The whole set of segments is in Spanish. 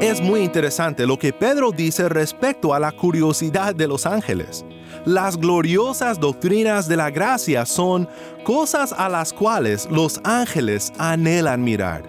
Es muy interesante lo que Pedro dice respecto a la curiosidad de los ángeles. Las gloriosas doctrinas de la gracia son cosas a las cuales los ángeles anhelan mirar.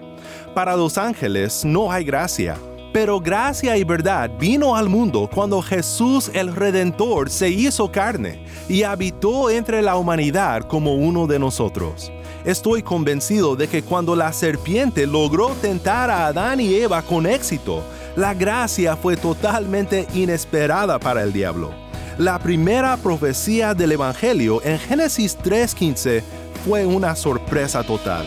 Para los ángeles no hay gracia, pero gracia y verdad vino al mundo cuando Jesús el Redentor se hizo carne y habitó entre la humanidad como uno de nosotros. Estoy convencido de que cuando la serpiente logró tentar a Adán y Eva con éxito, la gracia fue totalmente inesperada para el diablo. La primera profecía del Evangelio en Génesis 3.15 fue una sorpresa total.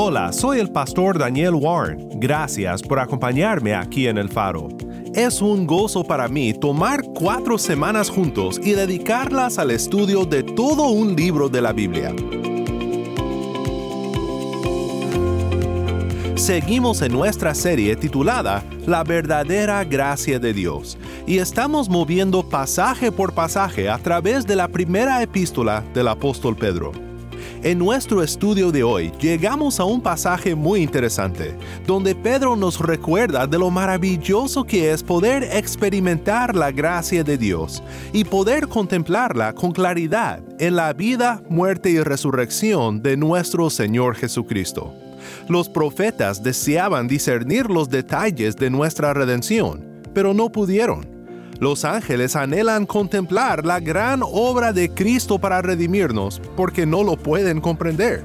Hola, soy el pastor Daniel Warren. Gracias por acompañarme aquí en el faro. Es un gozo para mí tomar cuatro semanas juntos y dedicarlas al estudio de todo un libro de la Biblia. Seguimos en nuestra serie titulada La verdadera gracia de Dios y estamos moviendo pasaje por pasaje a través de la primera epístola del apóstol Pedro. En nuestro estudio de hoy llegamos a un pasaje muy interesante, donde Pedro nos recuerda de lo maravilloso que es poder experimentar la gracia de Dios y poder contemplarla con claridad en la vida, muerte y resurrección de nuestro Señor Jesucristo. Los profetas deseaban discernir los detalles de nuestra redención, pero no pudieron los ángeles anhelan contemplar la gran obra de Cristo para redimirnos porque no lo pueden comprender.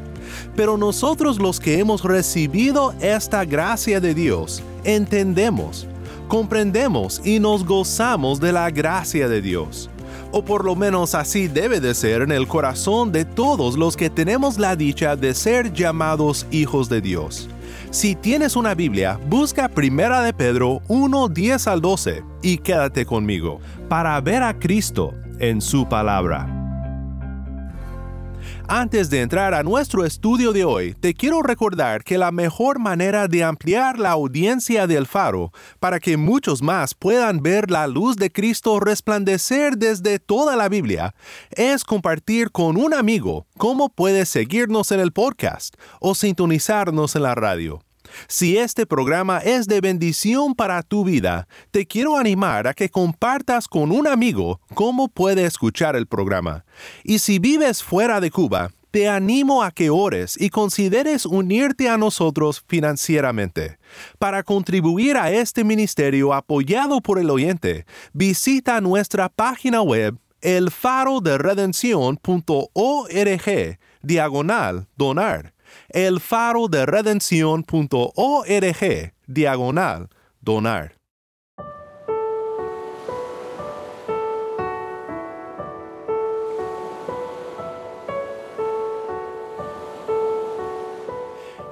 Pero nosotros los que hemos recibido esta gracia de Dios, entendemos, comprendemos y nos gozamos de la gracia de Dios. O por lo menos así debe de ser en el corazón de todos los que tenemos la dicha de ser llamados hijos de Dios. Si tienes una Biblia, busca Primera de Pedro 1, 10 al 12 y quédate conmigo para ver a Cristo en su palabra. Antes de entrar a nuestro estudio de hoy, te quiero recordar que la mejor manera de ampliar la audiencia del faro para que muchos más puedan ver la luz de Cristo resplandecer desde toda la Biblia es compartir con un amigo cómo puedes seguirnos en el podcast o sintonizarnos en la radio. Si este programa es de bendición para tu vida, te quiero animar a que compartas con un amigo cómo puede escuchar el programa. Y si vives fuera de Cuba, te animo a que ores y consideres unirte a nosotros financieramente. Para contribuir a este ministerio apoyado por el oyente, visita nuestra página web elfaroderedención.org diagonal donar el faro de redención.org diagonal donar.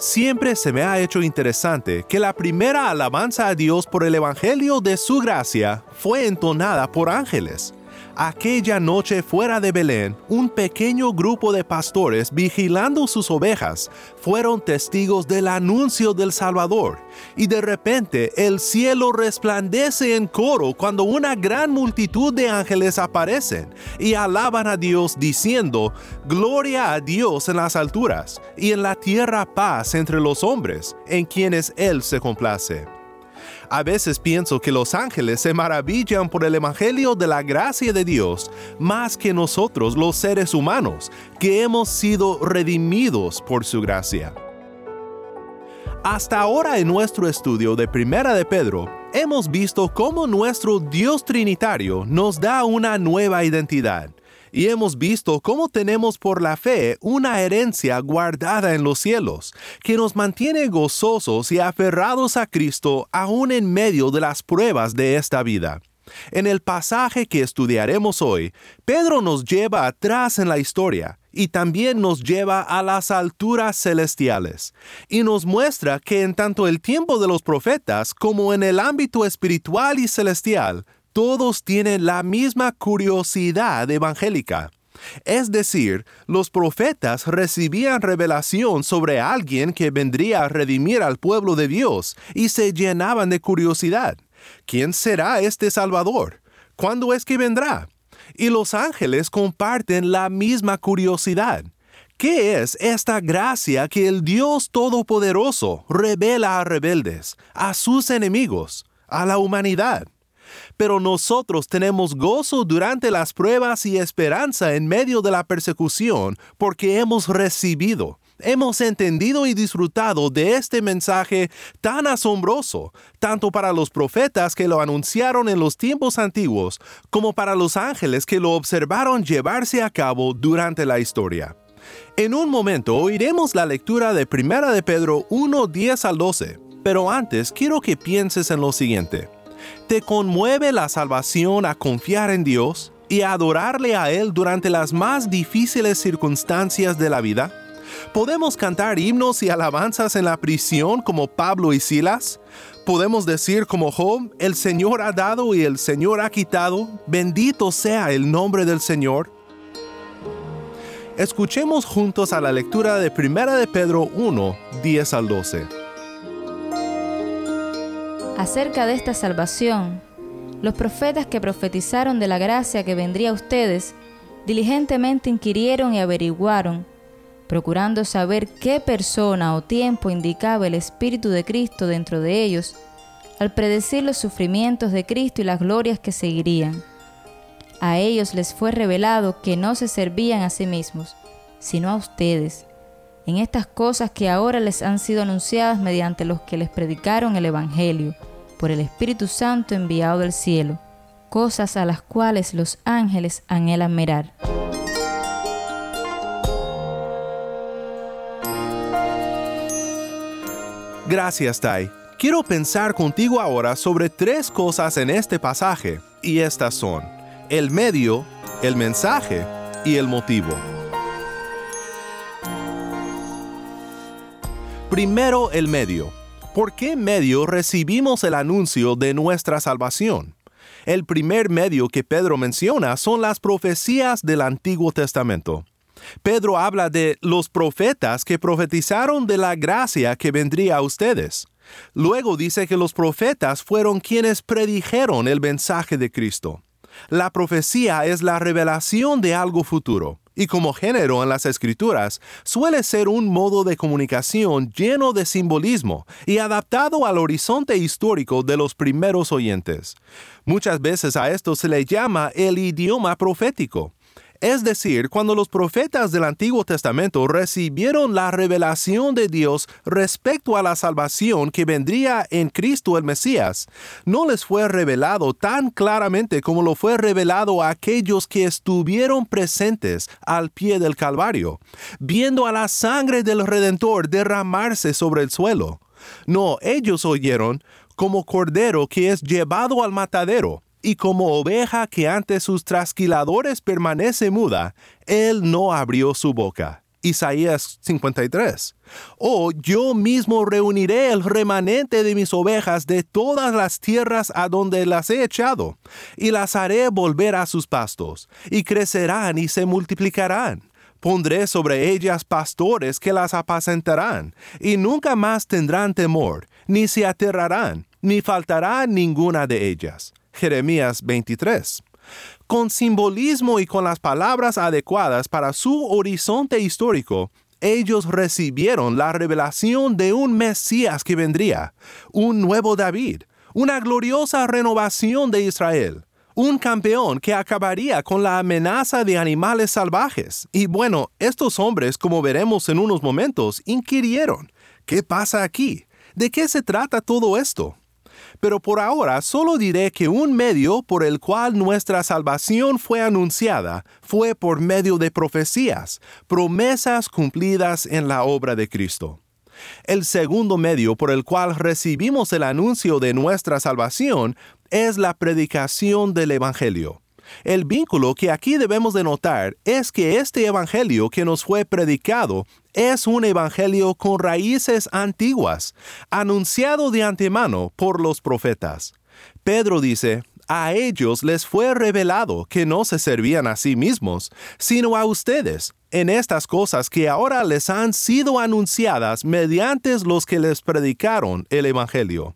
Siempre se me ha hecho interesante que la primera alabanza a Dios por el Evangelio de su gracia fue entonada por ángeles. Aquella noche fuera de Belén, un pequeño grupo de pastores vigilando sus ovejas fueron testigos del anuncio del Salvador, y de repente el cielo resplandece en coro cuando una gran multitud de ángeles aparecen y alaban a Dios diciendo, Gloria a Dios en las alturas, y en la tierra paz entre los hombres, en quienes Él se complace. A veces pienso que los ángeles se maravillan por el Evangelio de la gracia de Dios más que nosotros los seres humanos, que hemos sido redimidos por su gracia. Hasta ahora en nuestro estudio de Primera de Pedro, hemos visto cómo nuestro Dios Trinitario nos da una nueva identidad y hemos visto cómo tenemos por la fe una herencia guardada en los cielos, que nos mantiene gozosos y aferrados a Cristo aún en medio de las pruebas de esta vida. En el pasaje que estudiaremos hoy, Pedro nos lleva atrás en la historia y también nos lleva a las alturas celestiales, y nos muestra que en tanto el tiempo de los profetas como en el ámbito espiritual y celestial, todos tienen la misma curiosidad evangélica. Es decir, los profetas recibían revelación sobre alguien que vendría a redimir al pueblo de Dios y se llenaban de curiosidad. ¿Quién será este Salvador? ¿Cuándo es que vendrá? Y los ángeles comparten la misma curiosidad. ¿Qué es esta gracia que el Dios Todopoderoso revela a rebeldes, a sus enemigos, a la humanidad? Pero nosotros tenemos gozo durante las pruebas y esperanza en medio de la persecución porque hemos recibido hemos entendido y disfrutado de este mensaje tan asombroso, tanto para los profetas que lo anunciaron en los tiempos antiguos, como para los ángeles que lo observaron llevarse a cabo durante la historia. En un momento oiremos la lectura de 1 de Pedro 1, 10 al 12, pero antes quiero que pienses en lo siguiente. ¿Te conmueve la salvación a confiar en Dios y a adorarle a Él durante las más difíciles circunstancias de la vida? ¿Podemos cantar himnos y alabanzas en la prisión como Pablo y Silas? ¿Podemos decir como Job, el Señor ha dado y el Señor ha quitado? Bendito sea el nombre del Señor. Escuchemos juntos a la lectura de 1 de Pedro 1, 10 al 12. Acerca de esta salvación, los profetas que profetizaron de la gracia que vendría a ustedes, diligentemente inquirieron y averiguaron procurando saber qué persona o tiempo indicaba el Espíritu de Cristo dentro de ellos, al predecir los sufrimientos de Cristo y las glorias que seguirían. A ellos les fue revelado que no se servían a sí mismos, sino a ustedes, en estas cosas que ahora les han sido anunciadas mediante los que les predicaron el Evangelio, por el Espíritu Santo enviado del cielo, cosas a las cuales los ángeles anhelan mirar. Gracias, Tai. Quiero pensar contigo ahora sobre tres cosas en este pasaje, y estas son el medio, el mensaje y el motivo. Primero, el medio. ¿Por qué medio recibimos el anuncio de nuestra salvación? El primer medio que Pedro menciona son las profecías del Antiguo Testamento. Pedro habla de los profetas que profetizaron de la gracia que vendría a ustedes. Luego dice que los profetas fueron quienes predijeron el mensaje de Cristo. La profecía es la revelación de algo futuro, y como género en las escrituras, suele ser un modo de comunicación lleno de simbolismo y adaptado al horizonte histórico de los primeros oyentes. Muchas veces a esto se le llama el idioma profético. Es decir, cuando los profetas del Antiguo Testamento recibieron la revelación de Dios respecto a la salvación que vendría en Cristo el Mesías, no les fue revelado tan claramente como lo fue revelado a aquellos que estuvieron presentes al pie del Calvario, viendo a la sangre del Redentor derramarse sobre el suelo. No, ellos oyeron como cordero que es llevado al matadero y como oveja que ante sus trasquiladores permanece muda, él no abrió su boca. Isaías 53. Oh, yo mismo reuniré el remanente de mis ovejas de todas las tierras a donde las he echado, y las haré volver a sus pastos, y crecerán y se multiplicarán. Pondré sobre ellas pastores que las apacentarán, y nunca más tendrán temor, ni se aterrarán, ni faltará ninguna de ellas Jeremías 23. Con simbolismo y con las palabras adecuadas para su horizonte histórico, ellos recibieron la revelación de un Mesías que vendría, un nuevo David, una gloriosa renovación de Israel, un campeón que acabaría con la amenaza de animales salvajes. Y bueno, estos hombres, como veremos en unos momentos, inquirieron, ¿qué pasa aquí? ¿De qué se trata todo esto? Pero por ahora solo diré que un medio por el cual nuestra salvación fue anunciada fue por medio de profecías, promesas cumplidas en la obra de Cristo. El segundo medio por el cual recibimos el anuncio de nuestra salvación es la predicación del Evangelio. El vínculo que aquí debemos de notar es que este Evangelio que nos fue predicado es un Evangelio con raíces antiguas, anunciado de antemano por los profetas. Pedro dice, a ellos les fue revelado que no se servían a sí mismos, sino a ustedes, en estas cosas que ahora les han sido anunciadas mediante los que les predicaron el Evangelio.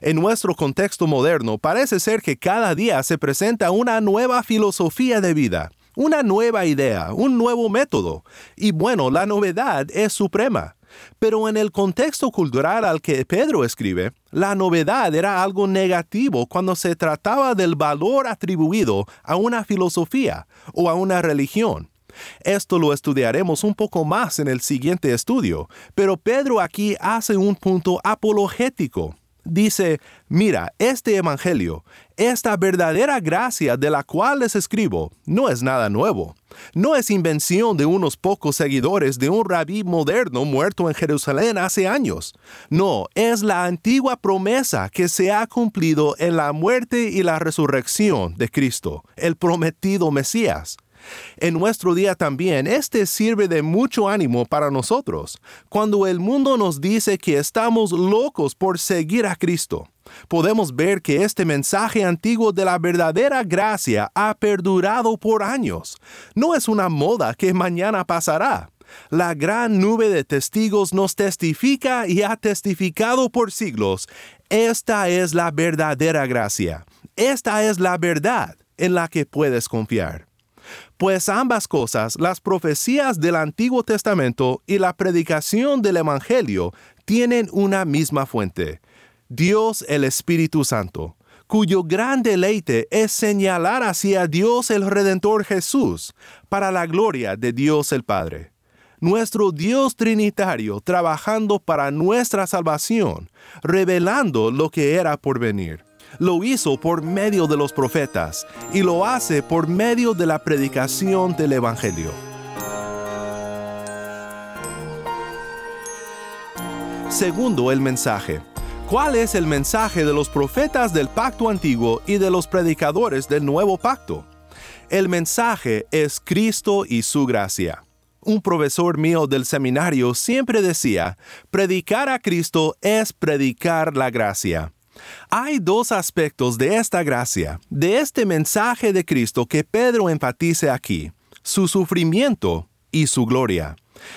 En nuestro contexto moderno parece ser que cada día se presenta una nueva filosofía de vida, una nueva idea, un nuevo método, y bueno, la novedad es suprema. Pero en el contexto cultural al que Pedro escribe, la novedad era algo negativo cuando se trataba del valor atribuido a una filosofía o a una religión. Esto lo estudiaremos un poco más en el siguiente estudio, pero Pedro aquí hace un punto apologético dice, mira, este Evangelio, esta verdadera gracia de la cual les escribo, no es nada nuevo. No es invención de unos pocos seguidores de un rabí moderno muerto en Jerusalén hace años. No, es la antigua promesa que se ha cumplido en la muerte y la resurrección de Cristo, el prometido Mesías. En nuestro día también, este sirve de mucho ánimo para nosotros, cuando el mundo nos dice que estamos locos por seguir a Cristo. Podemos ver que este mensaje antiguo de la verdadera gracia ha perdurado por años. No es una moda que mañana pasará. La gran nube de testigos nos testifica y ha testificado por siglos. Esta es la verdadera gracia. Esta es la verdad en la que puedes confiar. Pues ambas cosas, las profecías del Antiguo Testamento y la predicación del Evangelio, tienen una misma fuente, Dios el Espíritu Santo, cuyo gran deleite es señalar hacia Dios el Redentor Jesús, para la gloria de Dios el Padre. Nuestro Dios Trinitario trabajando para nuestra salvación, revelando lo que era por venir lo hizo por medio de los profetas y lo hace por medio de la predicación del Evangelio. Segundo, el mensaje. ¿Cuál es el mensaje de los profetas del pacto antiguo y de los predicadores del nuevo pacto? El mensaje es Cristo y su gracia. Un profesor mío del seminario siempre decía, predicar a Cristo es predicar la gracia. Hay dos aspectos de esta gracia, de este mensaje de Cristo que Pedro enfatice aquí, su sufrimiento y su gloria.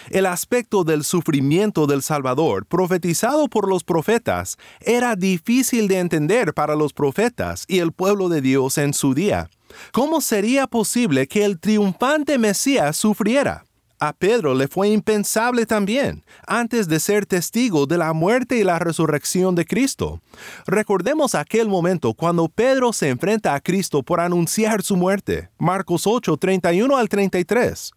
El aspecto del sufrimiento del Salvador, profetizado por los profetas, era difícil de entender para los profetas y el pueblo de Dios en su día. ¿Cómo sería posible que el triunfante Mesías sufriera? A Pedro le fue impensable también, antes de ser testigo de la muerte y la resurrección de Cristo. Recordemos aquel momento cuando Pedro se enfrenta a Cristo por anunciar su muerte. Marcos 8, 31 al 33.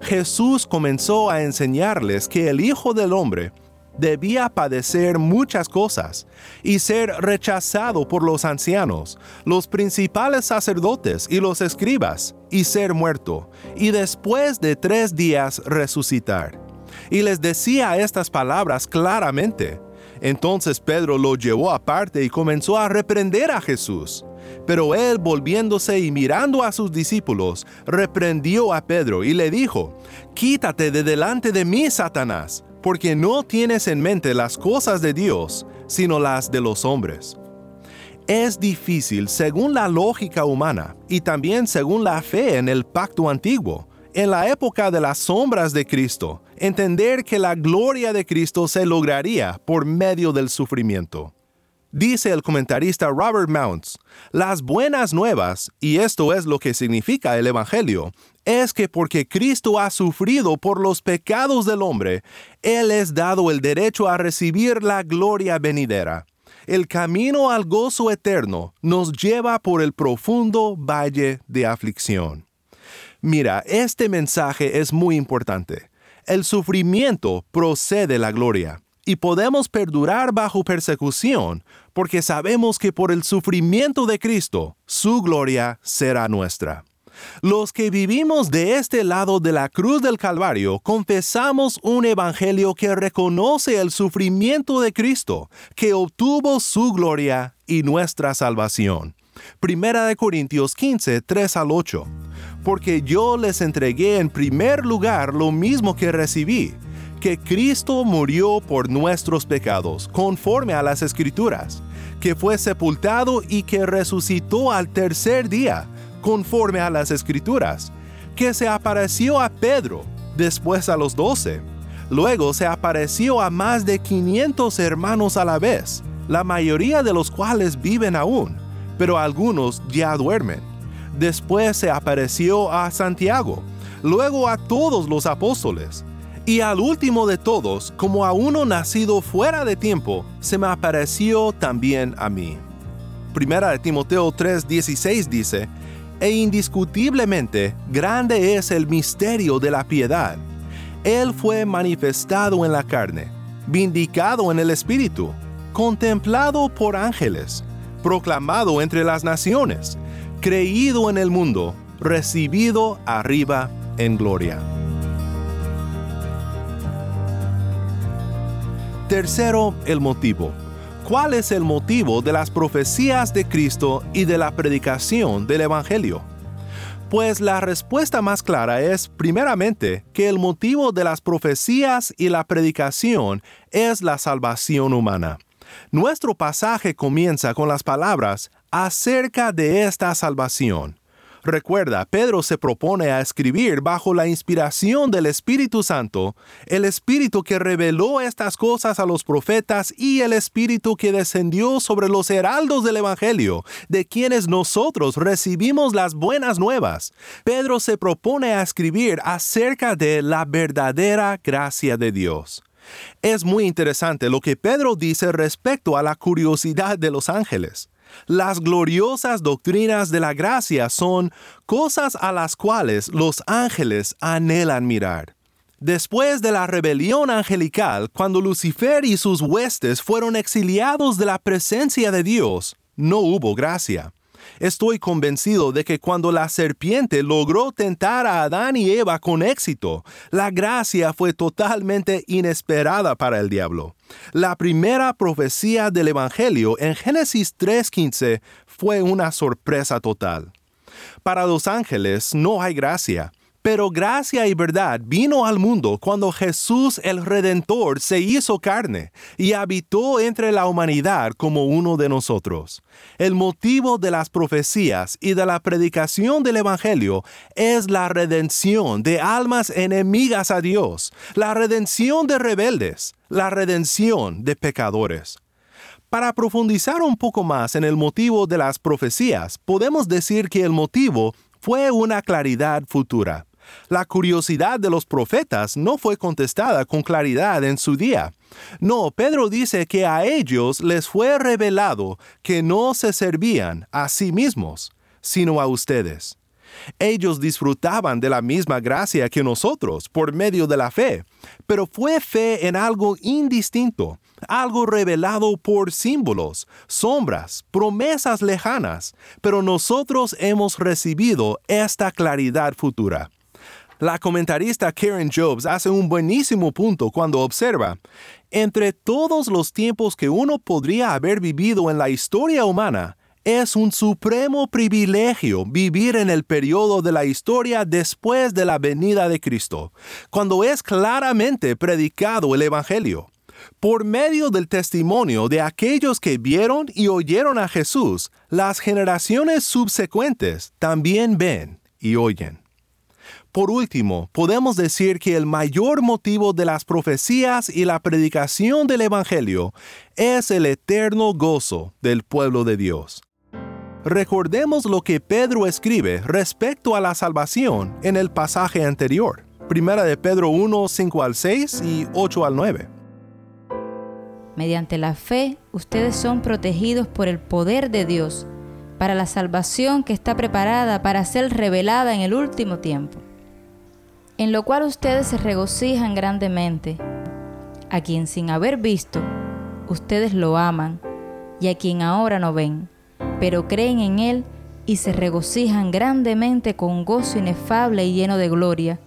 Jesús comenzó a enseñarles que el Hijo del Hombre debía padecer muchas cosas y ser rechazado por los ancianos, los principales sacerdotes y los escribas, y ser muerto, y después de tres días resucitar. Y les decía estas palabras claramente. Entonces Pedro lo llevó aparte y comenzó a reprender a Jesús. Pero él, volviéndose y mirando a sus discípulos, reprendió a Pedro y le dijo, Quítate de delante de mí, Satanás porque no tienes en mente las cosas de Dios, sino las de los hombres. Es difícil, según la lógica humana y también según la fe en el pacto antiguo, en la época de las sombras de Cristo, entender que la gloria de Cristo se lograría por medio del sufrimiento. Dice el comentarista Robert Mounts, las buenas nuevas, y esto es lo que significa el Evangelio, es que porque Cristo ha sufrido por los pecados del hombre, Él es dado el derecho a recibir la gloria venidera. El camino al gozo eterno nos lleva por el profundo valle de aflicción. Mira, este mensaje es muy importante. El sufrimiento procede la gloria y podemos perdurar bajo persecución porque sabemos que por el sufrimiento de Cristo, su gloria será nuestra. Los que vivimos de este lado de la cruz del Calvario confesamos un evangelio que reconoce el sufrimiento de Cristo, que obtuvo su gloria y nuestra salvación. Primera de Corintios 15, 3 al 8. Porque yo les entregué en primer lugar lo mismo que recibí, que Cristo murió por nuestros pecados, conforme a las Escrituras, que fue sepultado y que resucitó al tercer día, conforme a las Escrituras, que se apareció a Pedro, después a los doce. Luego se apareció a más de 500 hermanos a la vez, la mayoría de los cuales viven aún, pero algunos ya duermen. Después se apareció a Santiago, luego a todos los apóstoles. Y al último de todos, como a uno nacido fuera de tiempo, se me apareció también a mí. Primera de Timoteo 3:16 dice, e indiscutiblemente grande es el misterio de la piedad. Él fue manifestado en la carne, vindicado en el Espíritu, contemplado por ángeles, proclamado entre las naciones, creído en el mundo, recibido arriba en gloria. Tercero, el motivo. ¿Cuál es el motivo de las profecías de Cristo y de la predicación del Evangelio? Pues la respuesta más clara es, primeramente, que el motivo de las profecías y la predicación es la salvación humana. Nuestro pasaje comienza con las palabras acerca de esta salvación. Recuerda, Pedro se propone a escribir bajo la inspiración del Espíritu Santo, el Espíritu que reveló estas cosas a los profetas y el Espíritu que descendió sobre los heraldos del Evangelio, de quienes nosotros recibimos las buenas nuevas. Pedro se propone a escribir acerca de la verdadera gracia de Dios. Es muy interesante lo que Pedro dice respecto a la curiosidad de los ángeles. Las gloriosas doctrinas de la gracia son cosas a las cuales los ángeles anhelan mirar. Después de la rebelión angelical, cuando Lucifer y sus huestes fueron exiliados de la presencia de Dios, no hubo gracia. Estoy convencido de que cuando la serpiente logró tentar a Adán y Eva con éxito, la gracia fue totalmente inesperada para el diablo. La primera profecía del Evangelio en Génesis 3.15 fue una sorpresa total. Para los ángeles no hay gracia, pero gracia y verdad vino al mundo cuando Jesús el Redentor se hizo carne y habitó entre la humanidad como uno de nosotros. El motivo de las profecías y de la predicación del Evangelio es la redención de almas enemigas a Dios, la redención de rebeldes, la redención de pecadores. Para profundizar un poco más en el motivo de las profecías, podemos decir que el motivo fue una claridad futura. La curiosidad de los profetas no fue contestada con claridad en su día. No, Pedro dice que a ellos les fue revelado que no se servían a sí mismos, sino a ustedes. Ellos disfrutaban de la misma gracia que nosotros por medio de la fe, pero fue fe en algo indistinto, algo revelado por símbolos, sombras, promesas lejanas, pero nosotros hemos recibido esta claridad futura. La comentarista Karen Jobs hace un buenísimo punto cuando observa, entre todos los tiempos que uno podría haber vivido en la historia humana, es un supremo privilegio vivir en el periodo de la historia después de la venida de Cristo, cuando es claramente predicado el Evangelio. Por medio del testimonio de aquellos que vieron y oyeron a Jesús, las generaciones subsecuentes también ven y oyen. Por último, podemos decir que el mayor motivo de las profecías y la predicación del Evangelio es el eterno gozo del pueblo de Dios. Recordemos lo que Pedro escribe respecto a la salvación en el pasaje anterior, Primera de Pedro 1, 5 al 6 y 8 al 9. Mediante la fe, ustedes son protegidos por el poder de Dios para la salvación que está preparada para ser revelada en el último tiempo en lo cual ustedes se regocijan grandemente, a quien sin haber visto, ustedes lo aman, y a quien ahora no ven, pero creen en Él y se regocijan grandemente con gozo inefable y lleno de gloria,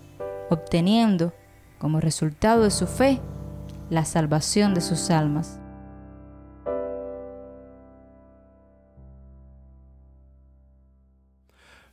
obteniendo, como resultado de su fe, la salvación de sus almas.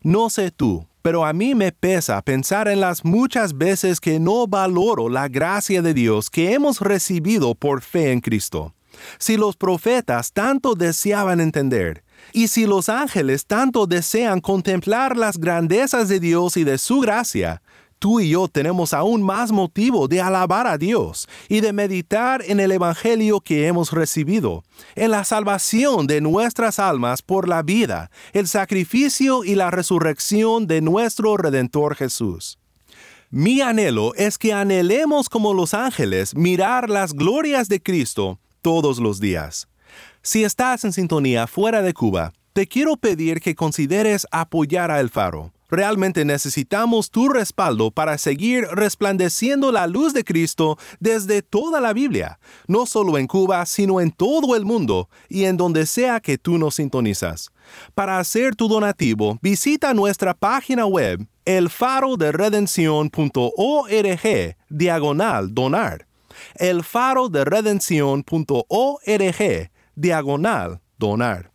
No sé tú, pero a mí me pesa pensar en las muchas veces que no valoro la gracia de Dios que hemos recibido por fe en Cristo. Si los profetas tanto deseaban entender, y si los ángeles tanto desean contemplar las grandezas de Dios y de su gracia, tú y yo tenemos aún más motivo de alabar a Dios y de meditar en el Evangelio que hemos recibido, en la salvación de nuestras almas por la vida, el sacrificio y la resurrección de nuestro Redentor Jesús. Mi anhelo es que anhelemos como los ángeles mirar las glorias de Cristo todos los días. Si estás en sintonía fuera de Cuba, te quiero pedir que consideres apoyar a El Faro. Realmente necesitamos tu respaldo para seguir resplandeciendo la luz de Cristo desde toda la Biblia, no solo en Cuba, sino en todo el mundo y en donde sea que tú nos sintonizas. Para hacer tu donativo, visita nuestra página web elfaroderedención.org diagonal donar. elfaroderedención.org diagonal donar.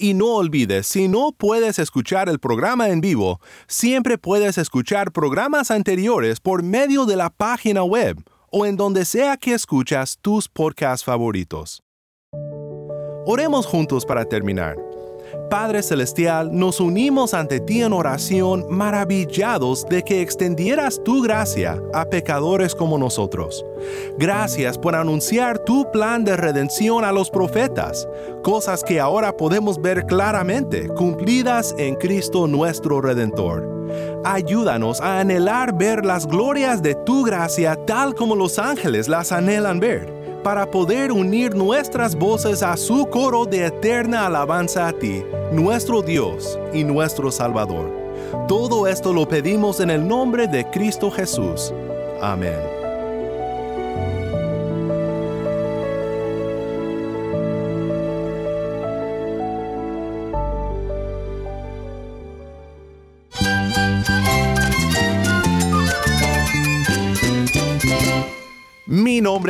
Y no olvides, si no puedes escuchar el programa en vivo, siempre puedes escuchar programas anteriores por medio de la página web o en donde sea que escuchas tus podcasts favoritos. Oremos juntos para terminar. Padre Celestial, nos unimos ante ti en oración maravillados de que extendieras tu gracia a pecadores como nosotros. Gracias por anunciar tu plan de redención a los profetas, cosas que ahora podemos ver claramente cumplidas en Cristo nuestro Redentor. Ayúdanos a anhelar ver las glorias de tu gracia tal como los ángeles las anhelan ver para poder unir nuestras voces a su coro de eterna alabanza a ti, nuestro Dios y nuestro Salvador. Todo esto lo pedimos en el nombre de Cristo Jesús. Amén.